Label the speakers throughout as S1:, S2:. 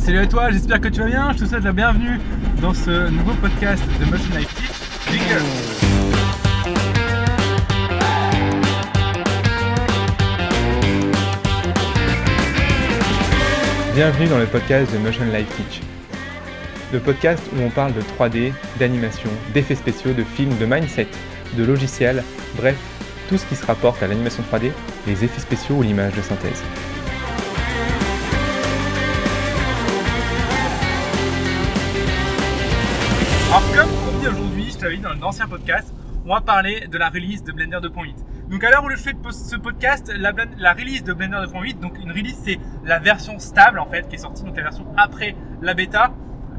S1: Salut à toi, j'espère que tu vas bien. Je te souhaite la bienvenue dans ce nouveau podcast de Motion Life Teach. Jingle.
S2: Bienvenue dans le podcast de Motion Life Teach. Le podcast où on parle de 3D, d'animation, d'effets spéciaux, de films, de mindset, de logiciels, bref, tout ce qui se rapporte à l'animation 3D, les effets spéciaux ou l'image de synthèse.
S1: Je t'avais dit dans l'ancien podcast, on va parler de la release de Blender 2.8. Donc à l'heure où je fais ce podcast, la, release de Blender 2.8, donc une release c'est la version stable en fait qui est sortie, donc la version après la bêta.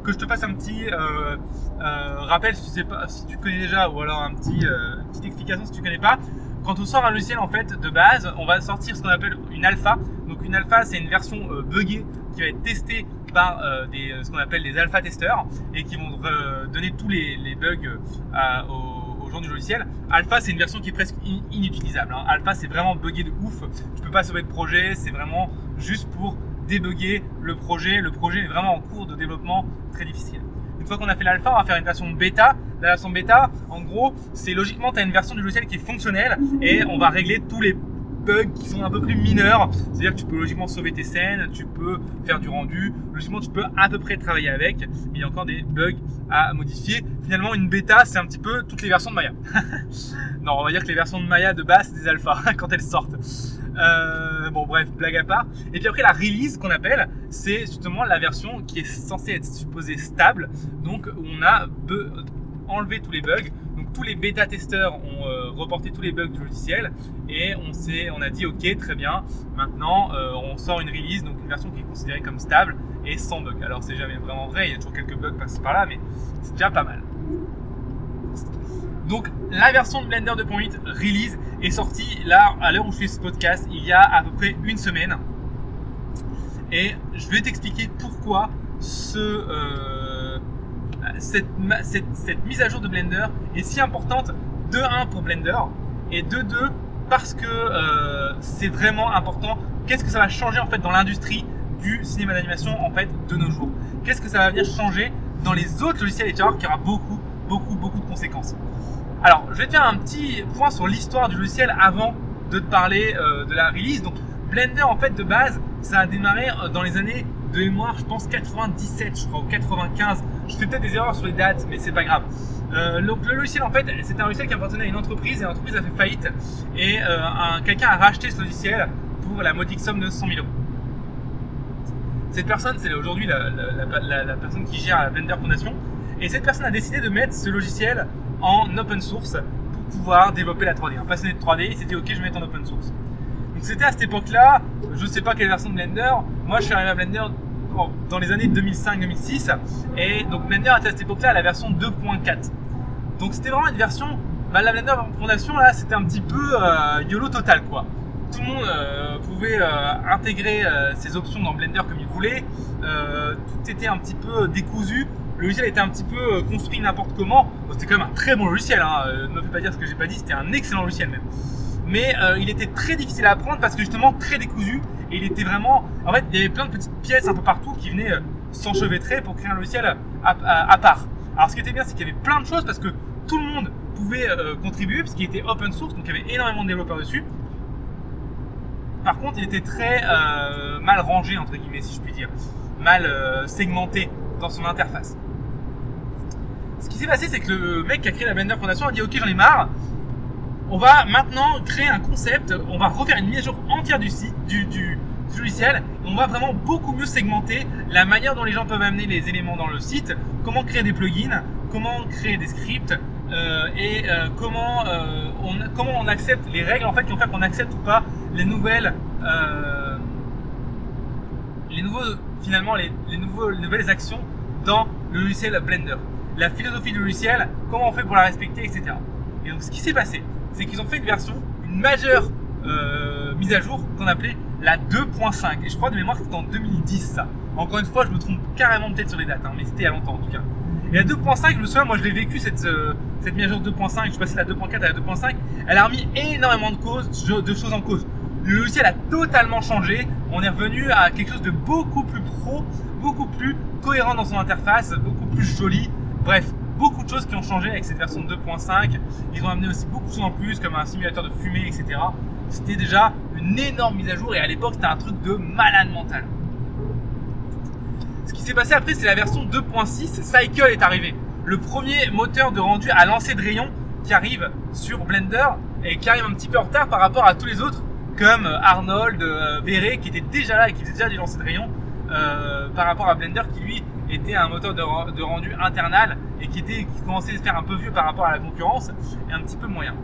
S1: Que je te fasse un petit euh, euh, rappel si tu, sais pas, si tu connais déjà ou alors un petit, euh, une petite explication si tu connais pas. Quand on sort un logiciel en fait de base, on va sortir ce qu'on appelle une alpha. Donc une alpha c'est une version buggée qui va être testée par euh, des, ce qu'on appelle des alpha testeurs et qui vont euh, donner tous les, bugs euh, aux, du logiciel. Alpha, c'est une version qui est presque in inutilisable. Hein. Alpha, c'est vraiment buggé de ouf. Tu peux pas sauver de projet. C'est vraiment juste pour débugger le projet. Le projet est vraiment en cours de développement très difficile. Une fois qu'on a fait l'alpha, on va faire une version bêta. La version bêta, en gros, c'est logiquement, tu as une version du logiciel qui est fonctionnelle et on va régler tous les bugs qui sont un peu plus mineurs. C'est-à-dire que tu peux logiquement sauver tes scènes, tu peux faire du rendu, logiquement tu peux à peu près travailler avec, mais il y a encore des bugs à modifier. Finalement, une bêta, c'est un petit peu toutes les versions de Maya. non, on va dire que les versions de Maya de base, c'est des alphas quand elles sortent. Euh, bon, bref, blague à part. Et puis après, la release qu'on appelle, c'est justement la version qui est censée être supposée stable. Donc, on a enlevé tous les bugs. Tous les bêta-testeurs ont euh, reporté tous les bugs du logiciel et on, on a dit ok, très bien. Maintenant, euh, on sort une release, donc une version qui est considérée comme stable et sans bug. Alors, c'est jamais vraiment vrai, il y a toujours quelques bugs par-ci par-là, mais c'est déjà pas mal. Donc la version de Blender 2.8 release est sortie là à l'heure où je fais ce podcast il y a à peu près une semaine. Et je vais t'expliquer pourquoi ce, euh, cette, mise à jour de Blender est si importante de 1 pour Blender et de 2 parce que euh, c'est vraiment important. Qu'est-ce que ça va changer en fait dans l'industrie du cinéma d'animation en fait de nos jours? Qu'est-ce que ça va venir changer dans les autres logiciels et tu aura beaucoup beaucoup beaucoup de conséquences? Alors, je vais te faire un petit point sur l'histoire du logiciel avant de te parler euh, de la release. Donc, Blender, en fait, de base, ça a démarré euh, dans les années de mémoire, je pense 97, je crois, ou 95. Je fais peut-être des erreurs sur les dates, mais c'est pas grave. Euh, donc, le logiciel, en fait, c'est un logiciel qui appartenait à une entreprise et l'entreprise a fait faillite. Et euh, quelqu'un a racheté ce logiciel pour la modique somme de 100 000 euros. Cette personne, c'est aujourd'hui la, la, personne qui gère la Blender Foundation. Et cette personne a décidé de mettre ce logiciel en open source pour pouvoir développer la 3D. Un passionné de 3D, il s'est dit ok, je vais mettre en open source. Donc c'était à cette époque-là, je ne sais pas quelle version de Blender. Moi, je suis arrivé à Blender dans les années 2005-2006 et donc Blender était à cette époque-là la version 2.4. Donc c'était vraiment une version, bah, la Blender Fondation là, c'était un petit peu euh, YOLO total quoi. Tout le monde euh, pouvait euh, intégrer ses options dans Blender comme il voulait. Tout était un petit peu décousu le logiciel était un petit peu construit n'importe comment. C'était quand même un très bon logiciel, hein. ne me fais pas dire ce que j'ai pas dit, c'était un excellent logiciel même. Mais euh, il était très difficile à apprendre parce que justement très décousu et il était vraiment. En fait, il y avait plein de petites pièces un peu partout qui venaient euh, s'enchevêtrer pour créer un logiciel à, part. Alors ce qui était bien, c'est qu'il y avait plein de choses parce que tout le monde pouvait euh, contribuer parce qu'il était open source, donc il y avait énormément de développeurs dessus. Par contre, il était très mal rangé entre guillemets, si je puis dire, mal segmenté dans son interface ce qui s'est passé, c'est que le mec qui a créé la Blender Foundation a dit Ok, j'en ai marre. On va maintenant créer un concept. On va refaire une mise à jour entière du site, du, du, logiciel. On va vraiment beaucoup mieux segmenter la manière dont les gens peuvent amener les éléments dans le site, comment créer des plugins, comment créer des scripts euh, et euh, comment, euh, on, comment on accepte les règles en fait qui vont faire qu'on accepte ou pas les nouvelles, les nouveaux finalement les, les nouvelles actions dans le logiciel Blender la philosophie du logiciel, comment on fait pour la respecter, etc. Et donc ce qui s'est passé, c'est qu'ils ont fait une version, une majeure euh, mise à jour qu'on appelait la 2.5. Et je crois de mémoire que c'était en 2010 ça. Encore une fois, je me trompe carrément peut-être sur les dates, hein, mais c'était a longtemps en tout cas. Et la 2.5, je me souviens, moi je l'ai vécu cette, euh, cette mise à jour 2.5, je suis passé de la 2.4 à la 2.5, elle a remis énormément de, causes, de choses en cause. le logiciel a totalement changé. On est revenu à quelque chose de beaucoup plus pro, beaucoup plus cohérent dans son interface, beaucoup plus joli. Bref, beaucoup de choses qui ont changé avec cette version 2.5. Ils ont amené aussi beaucoup de choses en plus, comme un simulateur de fumée, etc. C'était déjà une énorme mise à jour et à l'époque c'était un truc de malade mental. Ce qui s'est passé après, c'est la version 2.6. Cycle est arrivé. Le premier moteur de rendu à lancer de rayons qui arrive sur Blender et qui arrive un petit peu en retard par rapport à tous les autres, comme Arnold, euh, qui était déjà là et qui faisait déjà des lancers de rayons euh, par rapport à Blender qui lui était un moteur de, rendu internal et qui, était, qui commençait à se faire un peu vieux par rapport à la concurrence et un petit peu moyen.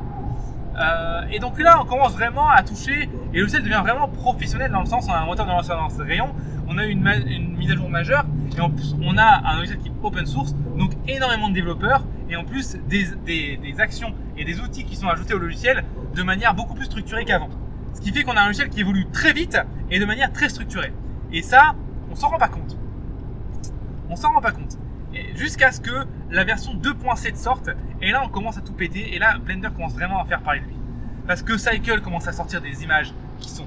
S1: Euh, et donc là, on commence vraiment à toucher, et le logiciel devient vraiment professionnel dans le sens, on a un moteur de rendu rayon, on a une, une mise à jour majeure, et en plus, on a un logiciel qui est open source, donc énormément de développeurs, et en plus des, des, des actions et des outils qui sont ajoutés au logiciel de manière beaucoup plus structurée qu'avant. Ce qui fait qu'on a un logiciel qui évolue très vite et de manière très structurée. Et ça, on s'en rend pas compte. On s'en rend pas compte. Jusqu'à ce que la version 2.7 sorte, et là on commence à tout péter, et là Blender commence vraiment à faire parler de lui. Parce que Cycle commence à sortir des images qui sont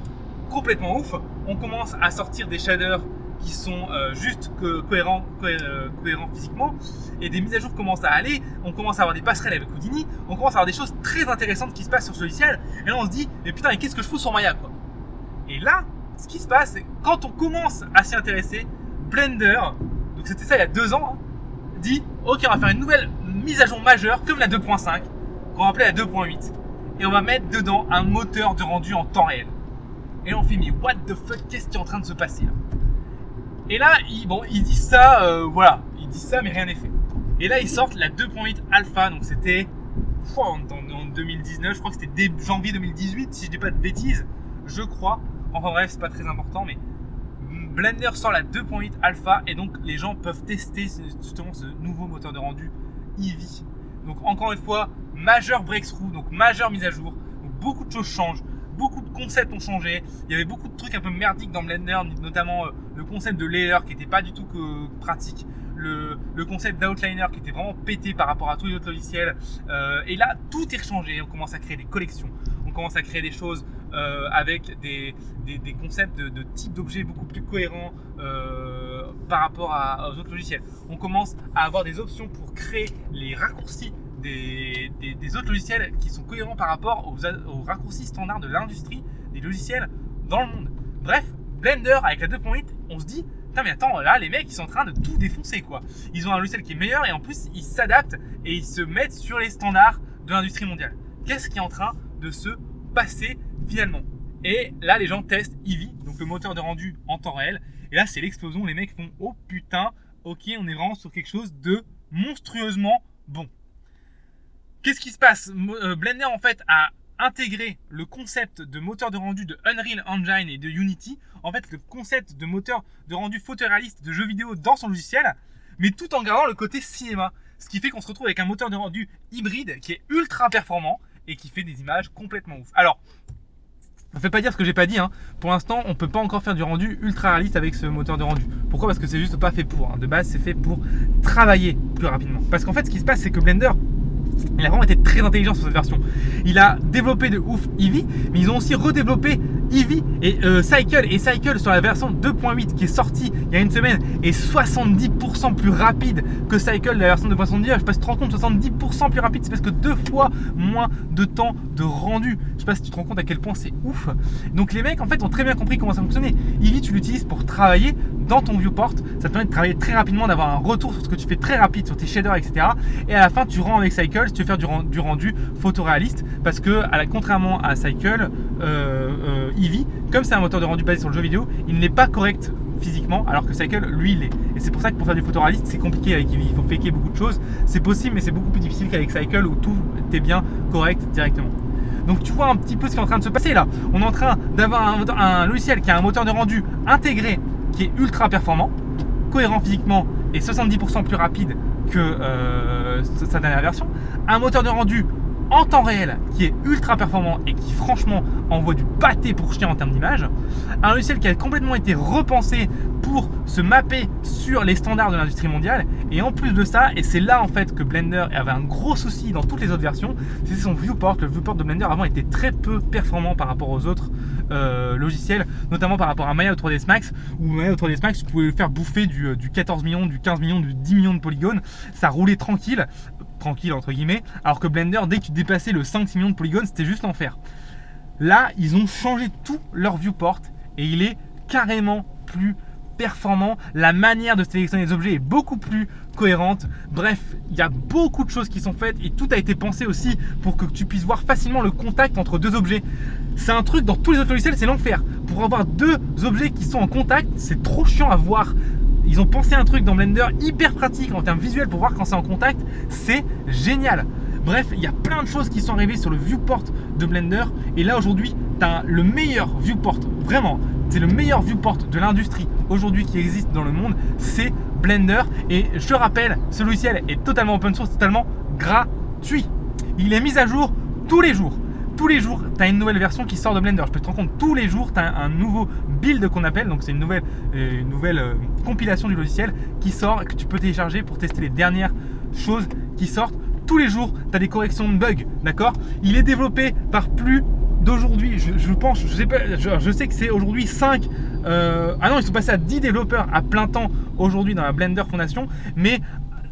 S1: complètement ouf, on commence à sortir des shaders qui sont euh, juste cohérents, euh, cohérents, physiquement, et des mises à jour commencent à aller, on commence à avoir des passerelles avec Houdini, on commence à avoir des choses très intéressantes qui se passent sur ce logiciel, et là on se dit, mais putain, mais qu'est-ce que je fous sur Maya quoi? Et là, ce qui se passe, quand on commence à s'y intéresser, Blender, donc c'était ça il y a deux ans, hein, dit, ok, on va faire une nouvelle mise à jour majeure, comme la 2.5, qu'on va appeler la 2.8, et on va mettre dedans un moteur de rendu en temps réel. Et on fait, mais what the fuck, qu'est-ce qui est en train de se passer là? Et là, ils, bon, ils disent ça, euh, voilà, ils disent ça, mais rien n'est fait. Et là, ils sortent la 2.8 alpha, donc c'était en, 2019, je crois que c'était début janvier 2018, si je dis pas de bêtises, je crois. Enfin bref, c'est pas très important, mais Blender sort la 2.8 alpha et donc les gens peuvent tester justement ce nouveau moteur de rendu Eevee. Donc encore une fois, majeur breakthrough, donc majeure mise à jour, beaucoup de choses changent beaucoup de concepts ont changé. Il y avait beaucoup de trucs un peu merdiques dans Blender, notamment euh, le concept de layer qui n'était pas du tout que pratique. Le, concept d'outliner qui était vraiment pété par rapport à tous les autres logiciels. Euh, et là, tout est changé. On commence à créer des collections. On commence à créer des choses euh, avec des, concepts de, type d'objets beaucoup plus cohérents par rapport à, aux autres logiciels. On commence à avoir des options pour créer les raccourcis des, autres logiciels qui sont cohérents par rapport aux, raccourcis standards de l'industrie des logiciels dans le monde. Bref, Blender avec la 2.8, on se dit, putain mais attends, là les mecs ils sont en train de tout défoncer quoi. Ils ont un logiciel qui est meilleur et en plus ils s'adaptent et ils se mettent sur les standards de l'industrie mondiale. Qu'est-ce qui est en train de se passer finalement Et là les gens testent Eevee, donc le moteur de rendu en temps réel. Et là c'est l'explosion, les mecs font, oh putain, ok on est vraiment sur quelque chose de monstrueusement bon. Qu'est-ce qui se passe? Euh, Blender en fait a intégré le concept de moteur de rendu de Unreal Engine et de Unity, en fait le concept de moteur de rendu photoréaliste de jeux vidéo dans son logiciel, mais tout en gardant le côté cinéma. Ce qui fait qu'on se retrouve avec un moteur de rendu hybride qui est ultra performant et qui fait des images complètement ouf. Alors, ne fait pas dire ce que j'ai pas dit. Hein. Pour l'instant, on peut pas encore faire du rendu ultra réaliste avec ce moteur de rendu. Pourquoi? Parce que c'est juste pas fait pour. Hein. De base, c'est fait pour travailler plus rapidement. Parce qu'en fait, ce qui se passe, c'est que Blender il a vraiment été très intelligent sur cette version. Il a développé de ouf Eevee, mais ils ont aussi redéveloppé Eevee et euh, Cycle. Et Cycle sur la version 2.8 qui est sortie il y a une semaine est 70% plus rapide que Cycle de la version 2.79. Je sais pas si tu te rends compte, 70% plus rapide, c'est parce que deux fois moins de temps de rendu. Je sais pas si tu te rends compte à quel point c'est ouf. Donc les mecs en fait ont très bien compris comment ça fonctionnait. Eevee, tu l'utilises pour travailler dans ton viewport. Ça te permet de travailler très rapidement, d'avoir un retour sur ce que tu fais très rapide sur tes shaders, etc. Et à la fin, tu rends avec Cycle si tu veux faire du, du rendu photoréaliste. Parce que, contrairement à Cycle, euh, euh, Eevee, comme c'est un moteur de rendu basé sur le jeu vidéo, il n'est pas correct physiquement, alors que Cycle, lui, il est. Et c'est pour ça que pour faire du photoréaliste, c'est compliqué avec Eevee. Il faut faker beaucoup de choses. C'est possible, mais c'est beaucoup plus difficile qu'avec Cycle où tout est bien correct directement. Donc tu vois un petit peu ce qui est en train de se passer là. On est en train d'avoir un, un, logiciel qui a un moteur de rendu intégré qui est ultra performant, cohérent physiquement et 70% plus rapide que euh, sa dernière version. Un moteur de rendu en temps réel qui est ultra performant et qui franchement envoie du pâté pour chien en termes d'image. Un logiciel qui a complètement été repensé pour se mapper sur les standards de l'industrie mondiale. Et en plus de ça, et c'est là en fait que Blender avait un gros souci dans toutes les autres versions, c'est son viewport. Le viewport de Blender avant était très peu performant par rapport aux autres euh, logiciels, notamment par rapport à Maya 3ds Max, où Maya 3ds Max, le faire bouffer du, du 14 millions, du 15 millions, du 10 millions de polygones. Ça roulait tranquille tranquille entre guillemets, alors que Blender, dès que tu dépassais le 5-6 millions de polygones, c'était juste l'enfer. Là, ils ont changé tout leur viewport et il est carrément plus performant. La manière de sélectionner les objets est beaucoup plus cohérente. Bref, il y a beaucoup de choses qui sont faites et tout a été pensé aussi pour que tu puisses voir facilement le contact entre deux objets. C'est un truc dans tous les autres logiciels, c'est l'enfer. Pour avoir deux objets qui sont en contact, c'est trop chiant à voir ils ont pensé un truc dans Blender hyper pratique en termes visuels pour voir quand c'est en contact. C'est génial. Bref, il y a plein de choses qui sont arrivées sur le viewport de Blender. Et là aujourd'hui, tu as le meilleur viewport, vraiment, c'est le meilleur viewport de l'industrie aujourd'hui qui existe dans le monde, c'est Blender. Et je rappelle, ce logiciel est totalement open source, totalement gratuit. Il est mis à jour tous les jours tous les jours, tu as une nouvelle version qui sort de Blender. Je peux te rendre compte, tous les jours, tu as un, nouveau build qu'on appelle. Donc, c'est une nouvelle, euh, nouvelle euh, compilation du logiciel qui sort, que tu peux télécharger pour tester les dernières choses qui sortent. Tous les jours, tu as des corrections de bugs. D'accord? Il est développé par plus d'aujourd'hui. Je, pense, je sais, je, sais que c'est aujourd'hui 5. Euh, ah non, ils sont passés à 10 développeurs à plein temps aujourd'hui dans la Blender Foundation. Mais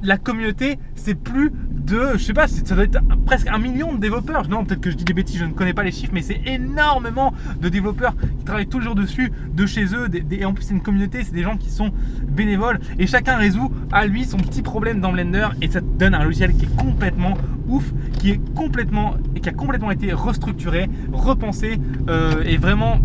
S1: la communauté, c'est plus de, je sais pas, ça doit être presque un million de développeurs. Non, peut-être que je dis des bêtises, je ne connais pas les chiffres, mais c'est énormément de développeurs qui travaillent toujours dessus, de chez eux. et en plus, c'est une communauté, c'est des gens qui sont bénévoles. Et chacun résout à lui son petit problème dans Blender et ça te donne un logiciel qui est complètement ouf, qui est complètement et qui a complètement été restructuré, repensé euh, et vraiment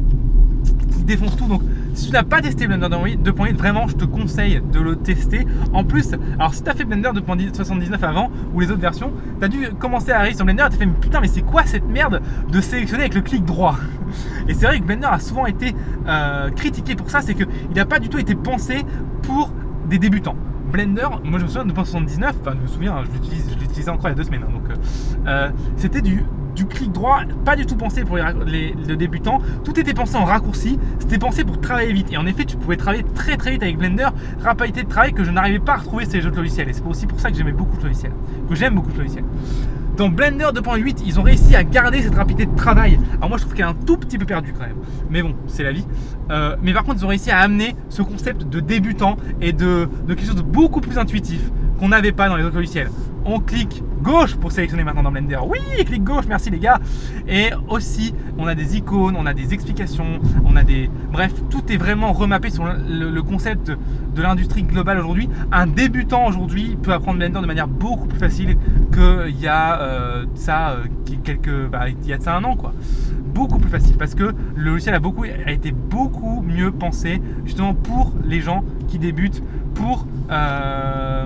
S1: qui défonce tout. Donc si tu n'as pas testé Blender 2.8, vraiment, je te conseille de le tester. En plus, alors si tu as fait Blender 2.79 avant ou les autres versions, tu as dû commencer à arriver sur Blender et tu fait mais putain, mais c'est quoi cette merde de sélectionner avec le clic droit? Et c'est vrai que Blender a souvent été euh, critiqué pour ça, c'est qu'il n'a pas du tout été pensé pour des débutants. Blender, moi je me souviens de 2.79, enfin je me souviens, je l'utilisais encore il y a deux semaines, hein, donc euh, euh, c'était du du clic droit, pas du tout pensé pour les, débutants. Tout était pensé en raccourci, c'était pensé pour travailler vite. Et en effet, tu pouvais travailler très très vite avec Blender, rapidité de travail que je n'arrivais pas à retrouver ces autres logiciels. Et c'est aussi pour ça que j'aimais beaucoup ce logiciel, que j'aime beaucoup ce logiciel. Dans Blender 2.8, ils ont réussi à garder cette rapidité de travail. Alors moi, je trouve qu'elle est un tout petit peu perdue quand même. Mais bon, c'est la vie. Euh, mais par contre, ils ont réussi à amener ce concept de débutant et de, de quelque chose de beaucoup plus intuitif qu'on n'avait pas dans les autres logiciels on clique gauche pour sélectionner maintenant dans Blender. Oui, clic gauche, merci les gars. Et aussi, on a des icônes, on a des explications, on a des... Bref, tout est vraiment remappé sur le, concept de l'industrie globale aujourd'hui. Un débutant aujourd'hui peut apprendre Blender de manière beaucoup plus facile qu'il y a euh, ça euh, quelques... Bah, il y a de ça un an, quoi. Beaucoup plus facile parce que le logiciel a, beaucoup, a été beaucoup mieux pensé justement pour les gens qui débutent, pour... Euh,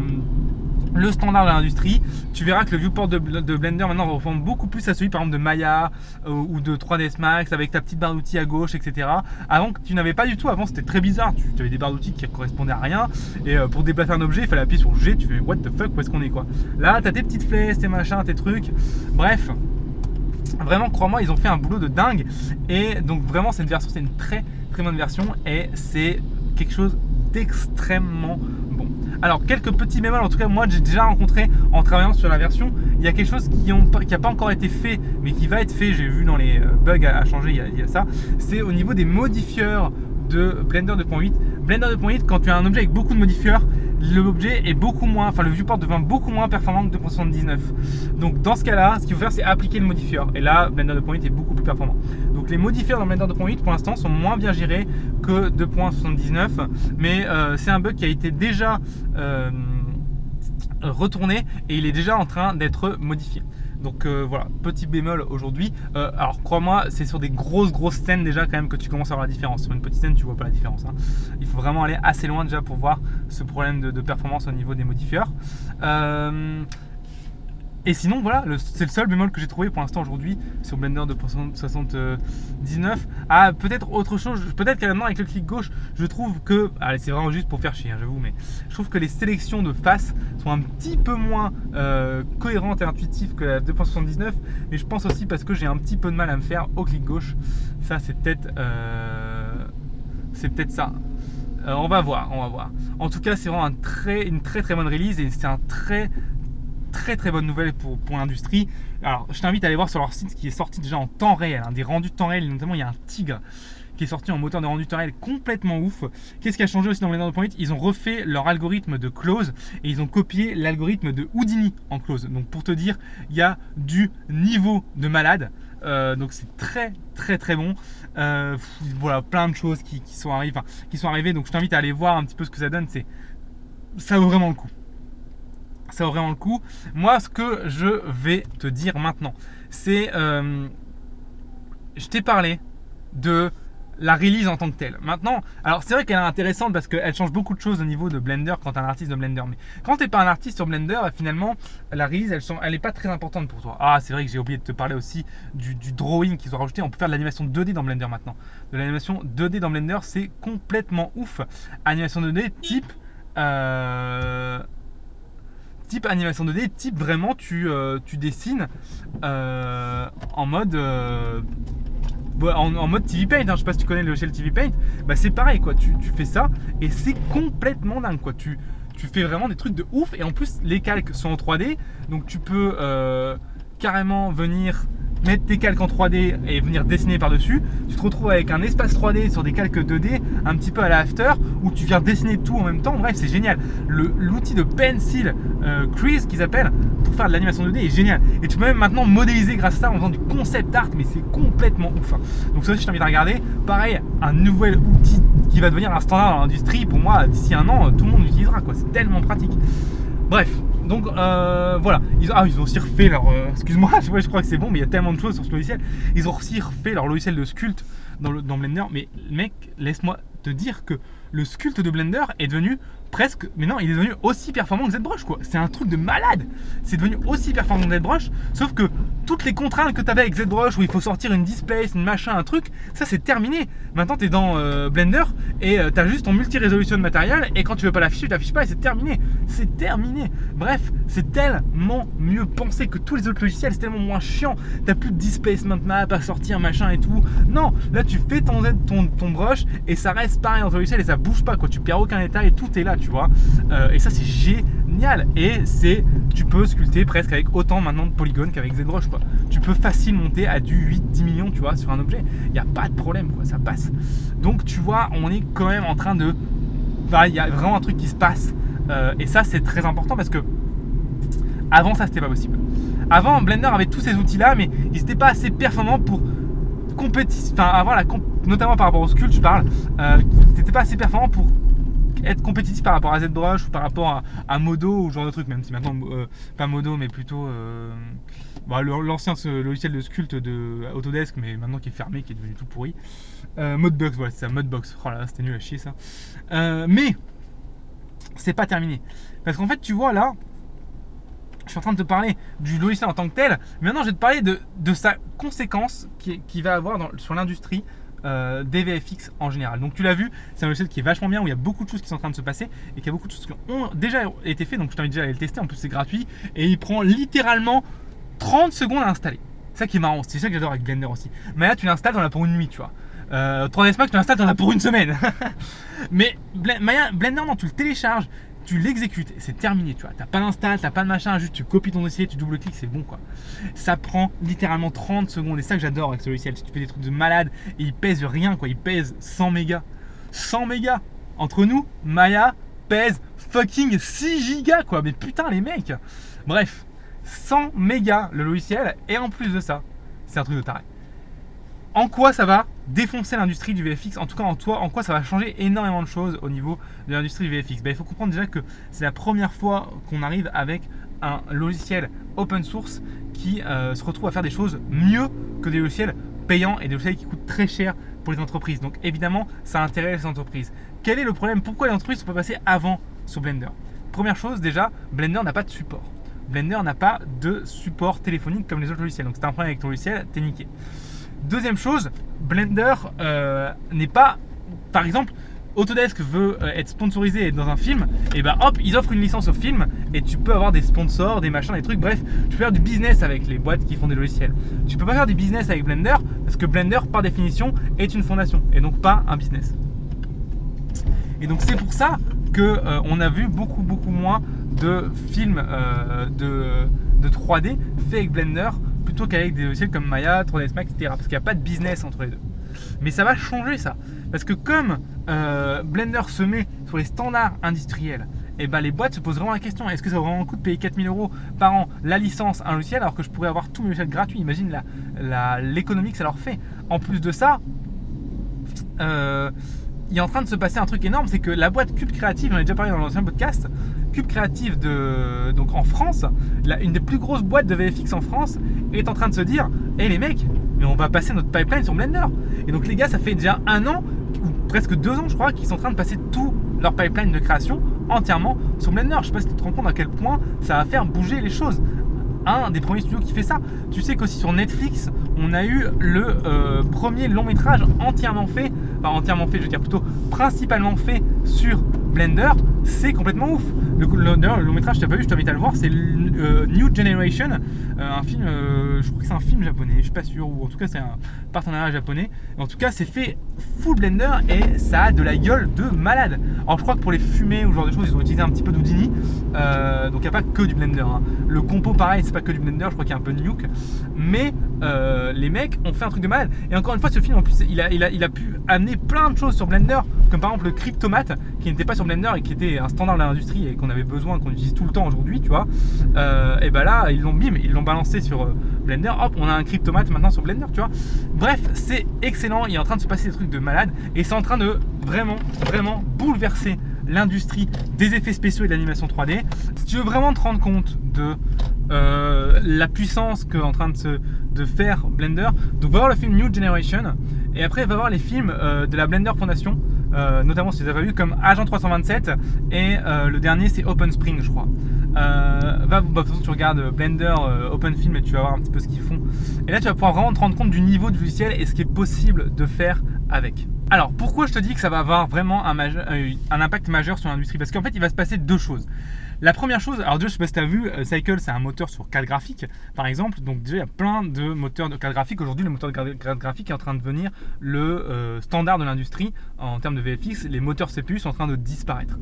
S1: le standard de l'industrie, tu verras que le viewport de, Blender maintenant ressemble beaucoup plus à celui par exemple de Maya euh, ou de 3ds Max avec ta petite barre d'outils à gauche, etc. Avant que tu n'avais pas du tout, avant c'était très bizarre, tu, avais des barres d'outils qui correspondaient à rien et euh, pour déplacer un objet il fallait appuyer sur G, tu fais what the fuck, où est-ce qu'on est quoi? Là tu as tes petites flèches, tes machins, tes trucs, bref. Vraiment, crois-moi, ils ont fait un boulot de dingue. Et donc, vraiment, cette version, c'est une très très bonne version. Et c'est quelque chose d'extrêmement. Alors, quelques petits bémols, en tout cas, moi j'ai déjà rencontré en travaillant sur la version, il y a quelque chose qui n'a pas encore été fait, mais qui va être fait, j'ai vu dans les euh, bugs à, changer, il y, a, ça, c'est au niveau des modifieurs de Blender 2.8. Blender 2.8, quand tu as un objet avec beaucoup de modifieurs, l'objet est beaucoup moins, enfin le viewport devient beaucoup moins performant que 2.79. Donc dans ce cas-là, ce qu'il faut faire, c'est appliquer le modifieur. Et là, Blender 2.8 est beaucoup plus performant. Les modifieurs dans Blender 2.8 pour l'instant sont moins bien gérés que 2.79, mais euh, c'est un bug qui a été déjà euh, retourné et il est déjà en train d'être modifié. Donc euh, voilà, petit bémol aujourd'hui. Alors crois-moi, c'est sur des grosses grosses scènes déjà quand même que tu commences à voir la différence. Sur une petite scène, tu vois pas la différence. Hein. Il faut vraiment aller assez loin déjà pour voir ce problème de, performance au niveau des modifieurs. Et sinon, voilà, c'est le seul bémol que j'ai trouvé pour l'instant aujourd'hui sur Blender de 79. Ah, peut-être autre chose, peut-être qu'à avec le clic gauche, je trouve que, allez, c'est vraiment juste pour faire chier, hein, j'avoue, mais je trouve que les sélections de face sont un petit peu moins euh, cohérentes et intuitives que la 2.79. Mais je pense aussi parce que j'ai un petit peu de mal à me faire au clic gauche. Ça, c'est peut-être, euh, c'est peut-être ça. Euh, on va voir, on va voir. En tout cas, c'est vraiment un très, une très très bonne release et c'est un très très très bonne nouvelle pour, l'industrie. Alors, je t'invite à aller voir sur leur site qui est sorti déjà en temps réel, hein, des rendus de temps réel, notamment il y a un Tigre qui est sorti en moteur de rendu temps réel complètement ouf. Qu'est-ce qui a changé aussi dans Blender 2.8 Ils ont refait leur algorithme de close et ils ont copié l'algorithme de Houdini en close. Donc pour te dire, il y a du niveau de malade. Euh, donc c'est très très très bon. Euh, voilà, plein de choses qui, sont arrivées, qui sont arrivées. Donc je t'invite à aller voir un petit peu ce que ça donne. C'est ça vaut vraiment le coup ça vaut vraiment le coup. Moi, ce que je vais te dire maintenant, c'est. Euh, je t'ai parlé de la release en tant que telle. Maintenant, alors c'est vrai qu'elle est intéressante parce qu'elle change beaucoup de choses au niveau de Blender quand tu es un artiste de Blender. Mais quand tu n'es pas un artiste sur Blender, finalement, la release, elle n'est pas très importante pour toi. Ah, c'est vrai que j'ai oublié de te parler aussi du, drawing qu'ils ont rajouté. On peut faire de l'animation 2D dans Blender maintenant. De l'animation 2D dans Blender, c'est complètement ouf. Animation 2D type. Euh, type animation 2D, type vraiment tu, euh, dessines euh, en mode euh, en, mode TV Paint. Hein. Je sais pas si tu connais le logiciel TV Paint. Bah c'est pareil quoi. Tu, fais ça et c'est complètement dingue quoi. Tu, tu fais vraiment des trucs de ouf et en plus les calques sont en 3D donc tu peux carrément venir mettre tes calques en 3D et venir dessiner par-dessus, tu te retrouves avec un espace 3D sur des calques 2D, un petit peu à la After, où tu viens dessiner tout en même temps. Bref, c'est génial. L'outil de Pencil euh, Crease qu'ils appellent pour faire de l'animation 2D est génial. Et tu peux même maintenant modéliser grâce à ça en faisant du concept art, mais c'est complètement ouf. Hein. Donc ça aussi, je t'invite à regarder. Pareil, un nouvel outil qui va devenir un standard dans l'industrie. Pour moi, d'ici un an, tout le monde l'utilisera. C'est tellement pratique. Bref, donc euh, voilà, ils, ah, ils ont aussi refait leur. Euh, excuse-moi, je, crois que c'est bon, mais il y a tellement de choses sur ce logiciel. Ils ont aussi refait leur logiciel de sculpt dans, dans Blender. Mais mec, laisse-moi te dire que le sculpt de Blender est devenu presque. Mais non, il est devenu aussi performant que ZBrush, quoi. C'est un truc de malade. C'est devenu aussi performant que ZBrush, sauf que toutes les contraintes que tu avais avec ZBrush où il faut sortir une displace, une machin, un truc, ça c'est terminé. Maintenant, tu es dans euh, Blender et euh, tu as juste ton multi-résolution de matériel et quand tu veux pas l'afficher, tu l'affiches pas et c'est terminé. C'est terminé. Bref, c'est tellement mieux pensé que tous les autres logiciels, c'est tellement moins chiant. T'as plus de displacement map à sortir, machin et tout. Non, là tu fais ton, ton, ton brush et ça reste pareil dans ton logiciel et ça bouge pas quoi. Tu perds aucun détail et tout est là tu vois. Euh, et ça, c'est génial. Et c'est, tu peux sculpter presque avec autant maintenant de polygones qu'avec ZBrush, quoi. Tu peux facilement monter à du 8-10 millions, tu vois, sur un objet. Il n'y a pas de problème, quoi, ça passe. Donc, tu vois, on est quand même en train de. il y a vraiment un truc qui se passe. Euh, et ça, c'est très important parce que avant, ça, c'était pas possible. Avant, Blender avait tous ces outils-là, mais ils n'étaient pas assez performants pour compétition, enfin avoir la notamment par rapport au sculpt, je parle, euh, c'était pas assez performant pour être compétitif par rapport à ZBrush ou par rapport à, Modo ou ce genre de truc, même si maintenant, euh, pas Modo, mais plutôt euh, bah, l'ancien logiciel de sculpt de Autodesk, mais maintenant qui est fermé, qui est devenu tout pourri. Euh, Modbox, voilà, c'est ça, Modbox. Oh là c'était nul à chier ça. mais c'est pas terminé. Parce qu'en fait, tu vois là, je suis en train de te parler du logiciel en tant que tel. Maintenant, je vais te parler de, sa conséquence qui va avoir sur l'industrie euh, des VFX en général. Donc tu l'as vu, c'est un logiciel qui est vachement bien, où il y a beaucoup de choses qui sont en train de se passer et qu'il y a beaucoup de choses qui ont déjà été faites. Donc je t'invite déjà à aller le tester, en plus c'est gratuit et il prend littéralement 30 secondes à installer. C'est ça qui est marrant, c'est ça que j'adore avec Blender aussi. Mais là tu l'installes, t'en as pour une nuit, tu vois. Euh, 3ds Max, tu l'installes, t'en as pour une semaine. Mais Blender, non, tu le télécharges, tu l'exécutes et c'est terminé, tu vois. T'as pas d'install, t'as pas de machin, juste tu copies ton dossier, tu double-cliques, c'est bon quoi. Ça prend littéralement 30 secondes et ça que j'adore avec ce logiciel. Tu fais des trucs de malade et il pèse rien quoi, il pèse 100 mégas. 100 mégas Entre nous, Maya pèse fucking 6 gigas quoi, mais putain les mecs Bref, 100 mégas le logiciel et en plus de ça, c'est un truc de taré en quoi ça va défoncer l'industrie du VFX, en tout cas en, toi, en quoi ça va changer énormément de choses au niveau de l'industrie du VFX. Ben, il faut comprendre déjà que c'est la première fois qu'on arrive avec un logiciel open source qui euh, se retrouve à faire des choses mieux que des logiciels payants et des logiciels qui coûtent très cher pour les entreprises. Donc évidemment, ça intéresse les entreprises. Quel est le problème? Pourquoi les entreprises ne sont pas passées avant sur Blender? Première chose, déjà, Blender n'a pas de support. Blender n'a pas de support téléphonique comme les autres logiciels. Donc c'est un problème avec ton logiciel, t'es niqué. Deuxième chose, Blender euh, n'est pas, par exemple, Autodesk veut euh, être sponsorisé dans un film, et bah hop, ils offrent une licence au film et tu peux avoir des sponsors, des machins, des trucs, bref, tu peux faire du business avec les boîtes qui font des logiciels. Tu peux pas faire du business avec Blender parce que Blender, par définition, est une fondation et donc pas un business. Et donc c'est pour ça que euh, on a vu beaucoup beaucoup moins de films de, de 3D faits avec Blender plutôt qu'avec des logiciels comme Maya, 3ds Max, etc. Parce qu'il n'y a pas de business entre les deux. Mais ça va changer ça. Parce que comme euh, Blender se met sur les standards industriels, eh ben les boîtes se posent vraiment la question est-ce que ça vaut vraiment le coup de payer 4000 euros par an la licence, un logiciel, alors que je pourrais avoir tous mes logiciels gratuits? Imagine l'économie que ça leur fait. En plus de ça, euh, il est en train de se passer un truc énorme c'est que la boîte Cube Creative, j'en ai déjà parlé dans l'ancien podcast, Cube Creative de, donc en France, une des plus grosses boîtes de VFX en France, est en train de se dire hé eh, les mecs, mais on va passer notre pipeline sur Blender. Et donc les gars, ça fait déjà un an, ou presque deux ans je crois, qu'ils sont en train de passer tout leur pipeline de création entièrement sur Blender. Je sais pas si tu te rends compte à quel point ça va faire bouger les choses. Un des premiers studios qui fait ça. Tu sais qu'aussi sur Netflix, on a eu le euh, premier long métrage entièrement fait, enfin entièrement fait, je veux dire plutôt principalement fait sur Blender, c'est complètement ouf. Le, le, long métrage, je t'ai pas vu, je t'invite à le voir, c'est euh, New Generation, euh, un film, euh, je crois que c'est un film japonais, je suis pas sûr, en tout cas c'est un partenariat japonais. En tout cas, c'est fait full Blender et ça a de la gueule de malade. Alors je crois que pour les fumées ou ce genre de choses, ils ont utilisé un petit peu d'Houdini, donc il n'y a pas que du Blender. Hein. Le compo, pareil, c'est pas que du Blender, je crois qu'il y a un peu de Nuke, mais les mecs ont fait un truc de malade. Et encore une fois, ce film, il a, pu amener plein de choses sur Blender, comme par exemple le Cryptomat, qui n'était pas sur Blender et qui était un standard de l'industrie et qu'on avait besoin, qu'on utilise tout le temps aujourd'hui, tu vois. Euh, et ben là, ils l'ont bim, ils l'ont balancé sur euh, Blender. Hop, on a un Cryptomat maintenant sur Blender, tu vois. Bref, c'est excellent. Il est en train de se passer des trucs de malade et c'est en train de vraiment, vraiment bouleverser l'industrie des effets spéciaux et de l'animation 3D. Si tu veux vraiment te rendre compte de euh, la puissance qu'est en train de, se, de faire Blender, donc va voir le film New Generation et après va voir les films de la Blender Foundation euh, notamment si vous avez vu comme Agent 327 et euh, le dernier c'est Open Spring je crois. Euh, va, bah, de toute façon tu regardes Blender, Open Film et tu vas voir un petit peu ce qu'ils font. Et là tu vas pouvoir vraiment te rendre compte du niveau du logiciel et ce qui est possible de faire avec. Alors pourquoi je te dis que ça va avoir vraiment un, un impact majeur sur l'industrie? Parce qu'en fait il va se passer deux choses. La première chose, alors déjà, je sais pas si tu as vu, euh, Cycle, c'est un moteur sur cadre graphique, par exemple. Donc déjà, il y a plein de moteurs de cadre graphique. Aujourd'hui, le moteur de cadre graphique est en train de devenir le euh, standard de l'industrie en termes de VFX. Les moteurs CPU sont en train de disparaître.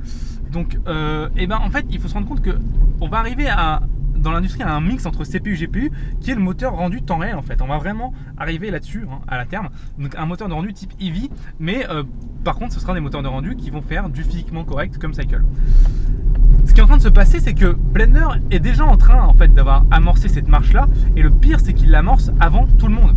S1: Donc, euh, et ben, en fait, il faut se rendre compte que on va arriver à dans l'industrie un mix entre CPU et GPU qui est le moteur rendu temps réel en fait. On va vraiment arriver là-dessus hein, à la terme. Donc un moteur de rendu type Eevee, mais par contre ce sera des moteurs de rendu qui vont faire du physiquement correct comme Cycle ce qui est en train de se passer, c'est que Blender est déjà en train en fait d'avoir amorcé cette marche-là, et le pire, c'est qu'il l'amorce avant tout le monde.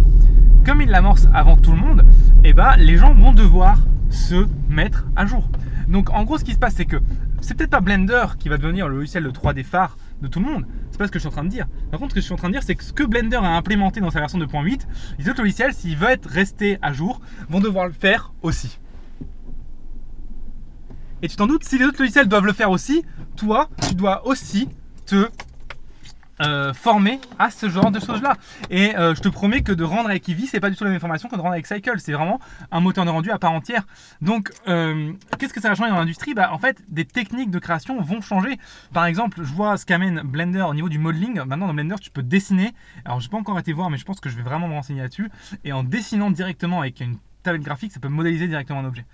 S1: Comme il l'amorce avant tout le monde, eh ben, les gens vont devoir se mettre à jour. Donc en gros, ce qui se passe, c'est que c'est peut-être pas Blender qui va devenir le logiciel de 3D phare de tout le monde. C'est pas ce que je suis en train de dire. Par contre, ce que je suis en train de dire, c'est que ce que Blender a implémenté dans sa version 2.8, les autres logiciels, s'ils veulent être restés à jour, vont devoir le faire aussi. Et tu t'en doutes, si les autres logiciels doivent le faire aussi, toi, tu dois aussi te euh, former à ce genre de choses là et euh, je te promets que de rendre avec Eevee c'est pas du tout la même information que de rendre avec Cycle. C'est vraiment un moteur de rendu à part entière. Donc euh, qu'est-ce que ça va changer dans l'industrie? Bah en fait des techniques de création vont changer. Par exemple je vois ce qu'amène Blender au niveau du modeling. Maintenant dans Blender tu peux dessiner. Alors j'ai pas encore été voir mais je pense que je vais vraiment me renseigner là-dessus. Et en dessinant directement avec une tablette graphique ça peut modéliser directement un objet.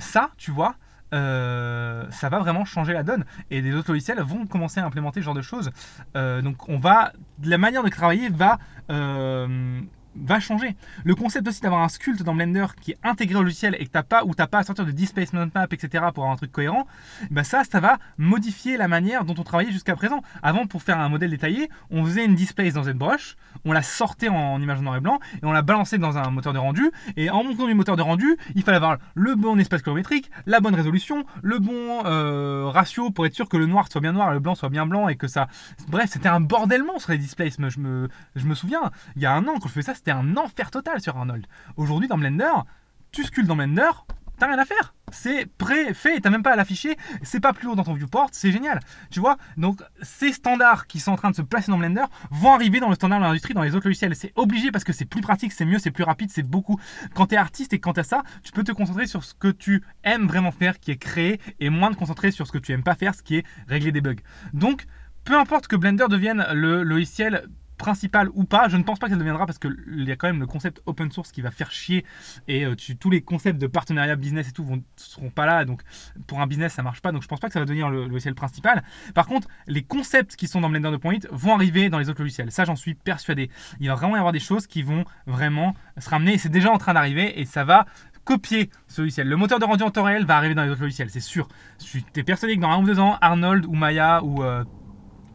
S1: Ça tu vois euh, ça va vraiment changer la donne. Et les autres logiciels vont commencer à implémenter ce genre de choses. Euh, donc on va, la manière de travailler va euh, va changer. Le concept aussi d'avoir un sculpt dans Blender qui est intégré au logiciel et que t'as pas ou t'as pas à sortir de displacement map, etc. pour avoir un truc cohérent, bah ça, ça va modifier la manière dont on travaillait jusqu'à présent. Avant, pour faire un modèle détaillé, on faisait une displace dans ZBrush, on la sortait en image noir et blanc et on la balançait dans un moteur de rendu. Et en montant du moteur de rendu, il fallait avoir le bon espace colorimétrique, la bonne résolution, le bon euh, ratio pour être sûr que le noir soit bien noir et le blanc soit bien blanc et que ça. Bref, c'était un bordel sur les displays. Je me, je me souviens, il y a un an, quand je faisais ça, un enfer total sur Arnold. Aujourd'hui, dans Blender, tu sculptes dans Blender, t'as rien à faire. C'est pré-fait, t'as même pas à l'afficher, c'est pas plus haut dans ton viewport, c'est génial. Tu vois Donc, ces standards qui sont en train de se placer dans Blender vont arriver dans le standard de l'industrie, dans les autres logiciels. C'est obligé parce que c'est plus pratique, c'est mieux, c'est plus rapide, c'est beaucoup. Quand t'es artiste et quand t'as ça, tu peux te concentrer sur ce que tu aimes vraiment faire, qui est créer, et moins te concentrer sur ce que tu aimes pas faire, ce qui est régler des bugs. Donc, peu importe que Blender devienne le logiciel principal ou pas, je ne pense pas que ça deviendra parce qu'il y a quand même le concept open source qui va faire chier et euh, tous les concepts de partenariat business et tout ne seront pas là. Donc pour un business ça marche pas. Donc je pense pas que ça va devenir le, logiciel principal. Par contre, les concepts qui sont dans Blender 2.8 vont arriver dans les autres logiciels. Ça j'en suis persuadé. Il va vraiment y avoir des choses qui vont vraiment se ramener. C'est déjà en train d'arriver et ça va copier ce logiciel. Le moteur de rendu en temps réel va arriver dans les autres logiciels, c'est sûr. Je suis persuadé que dans un ou deux ans, Arnold ou Maya ou euh,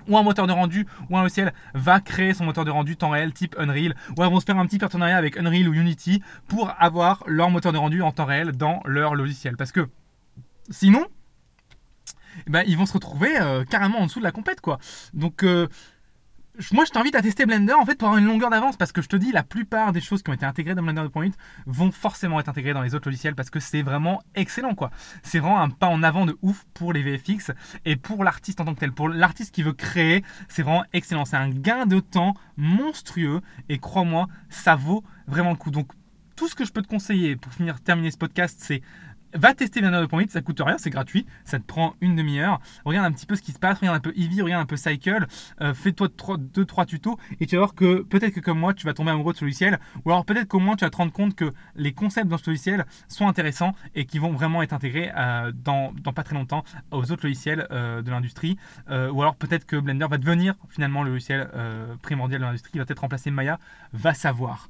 S1: ou un moteur de rendu ou un logiciel va créer son moteur de rendu temps réel type Unreal. Ou elles vont se faire un petit partenariat avec Unreal ou Unity pour avoir leur moteur de rendu en temps réel dans leur logiciel? Parce que sinon eh ben, ils vont se retrouver euh, carrément en dessous de la compète quoi. Donc euh, moi, je t'invite à tester Blender en fait pour avoir une longueur d'avance parce que je te dis, la plupart des choses qui ont été intégrées dans Blender 2.8 vont forcément être intégrées dans les autres logiciels parce que c'est vraiment excellent quoi. C'est vraiment un pas en avant de ouf pour les VFX et pour l'artiste en tant que tel. Pour l'artiste qui veut créer, c'est vraiment excellent. C'est un gain de temps monstrueux et crois-moi, ça vaut vraiment le coup. Donc, tout ce que je peux te conseiller pour finir terminer ce podcast, c'est Va tester Blender 2.8, ça coûte rien, c'est gratuit, ça te prend une demi-heure. Regarde un petit peu ce qui se passe, regarde un peu Eevee, regarde un peu Cycle, euh, fais-toi 2-3 tutos et tu vas voir que peut-être que comme moi tu vas tomber amoureux de ce logiciel ou alors peut-être qu'au moins tu vas te rendre compte que les concepts dans ce logiciel sont intéressants et qui vont vraiment être intégrés euh, dans, pas très longtemps aux autres logiciels euh, de l'industrie ou alors peut-être que Blender va devenir finalement le logiciel primordial de l'industrie, va peut-être remplacer Maya, va savoir.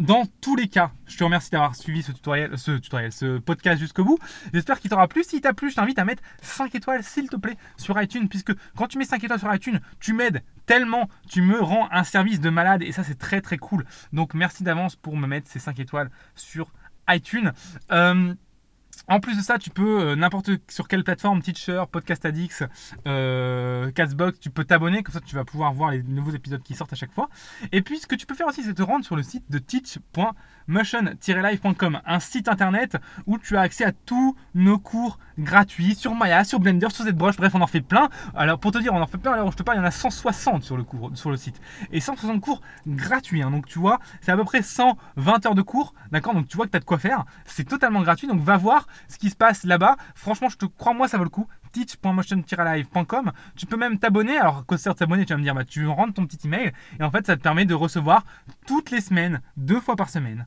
S1: Dans tous les cas, je te remercie d'avoir suivi ce tutoriel, ce tutoriel, ce podcast jusqu'au J'espère qu'il t'aura plu. Si t'a plu, je t'invite à mettre 5 étoiles, s'il te plaît, sur iTunes, puisque quand tu mets 5 étoiles sur iTunes, tu m'aides tellement, tu me rends un service de malade, et ça, c'est très très cool. Donc, merci d'avance pour me mettre ces 5 étoiles sur iTunes. Euh, en plus de ça, tu peux, euh, n'importe sur quelle plateforme, Teacher, Podcast Addicts, euh, Castbox, tu peux t'abonner, comme ça tu vas pouvoir voir les nouveaux épisodes qui sortent à chaque fois. Et puis ce que tu peux faire aussi, c'est te rendre sur le site de teach.motion-live.com, un site internet où tu as accès à tous nos cours gratuits sur Maya, sur Blender, sur ZBrush, bref, on en fait plein. Alors pour te dire, on en fait plein, alors je te parle, il y en a 160 sur le, site. Et 160 cours gratuits, hein. donc tu vois, c'est à peu près 120 heures de cours, d'accord? Donc tu vois que tu as de quoi faire, c'est totalement gratuit, donc va voir ce qui se passe là-bas. Franchement, je te crois, moi, ça vaut le coup. teach.motion-live.com. Tu peux même t'abonner. Alors, quand tu t'abonner, tu vas me dire, bah, tu rentres ton petit email et en fait, ça te permet de recevoir toutes les semaines, deux fois par semaine,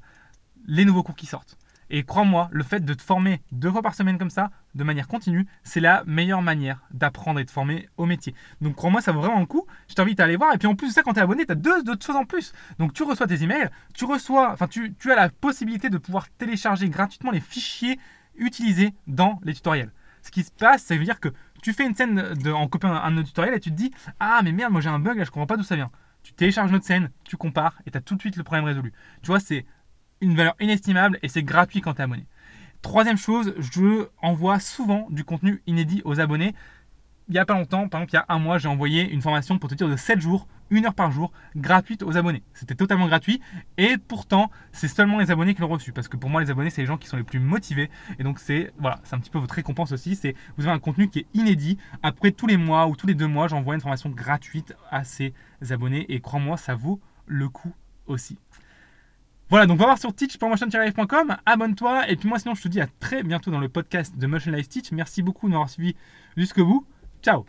S1: les nouveaux cours qui sortent. Et crois-moi, le fait de te former deux fois par semaine comme ça, de manière continue, c'est la meilleure manière d'apprendre et de former au métier. Donc crois-moi, ça vaut vraiment le coup. Je t'invite à aller voir. Et puis en plus de ça, quand tu es abonné, tu as deux autres choses en plus. Donc tu reçois tes emails, tu reçois, enfin tu as la possibilité de pouvoir télécharger gratuitement les fichiers utilisés dans les tutoriels. Ce qui se passe, ça veut dire que tu fais une scène en copiant un, de nos tutoriels et tu te dis Ah, mais merde, moi j'ai un bug là, je comprends pas d'où ça vient. Tu télécharges notre scène, tu compares et tu as tout de suite le problème résolu. Tu vois, c'est une valeur inestimable et c'est gratuit quand tu es abonné. Troisième chose, je envoie souvent du contenu inédit aux abonnés il n'y a pas longtemps, par exemple, il y a un mois, j'ai envoyé une formation pour te dire de 7 jours, une heure par jour, gratuite aux abonnés. C'était totalement gratuit. Et pourtant, c'est seulement les abonnés qui l'ont reçu. Parce que pour moi, les abonnés, c'est les gens qui sont les plus motivés. Et donc, c'est voilà, un petit peu votre récompense aussi. C'est vous avez un contenu qui est inédit. Après tous les mois ou tous les deux mois, j'envoie une formation gratuite à ces abonnés. Et crois-moi, ça vaut le coup aussi. Voilà, donc va voir sur teach.motion-live.com, abonne-toi, et puis moi sinon je te dis à très bientôt dans le podcast de Motion Live Teach. Merci beaucoup de m'avoir suivi jusqu'au bout. Ciao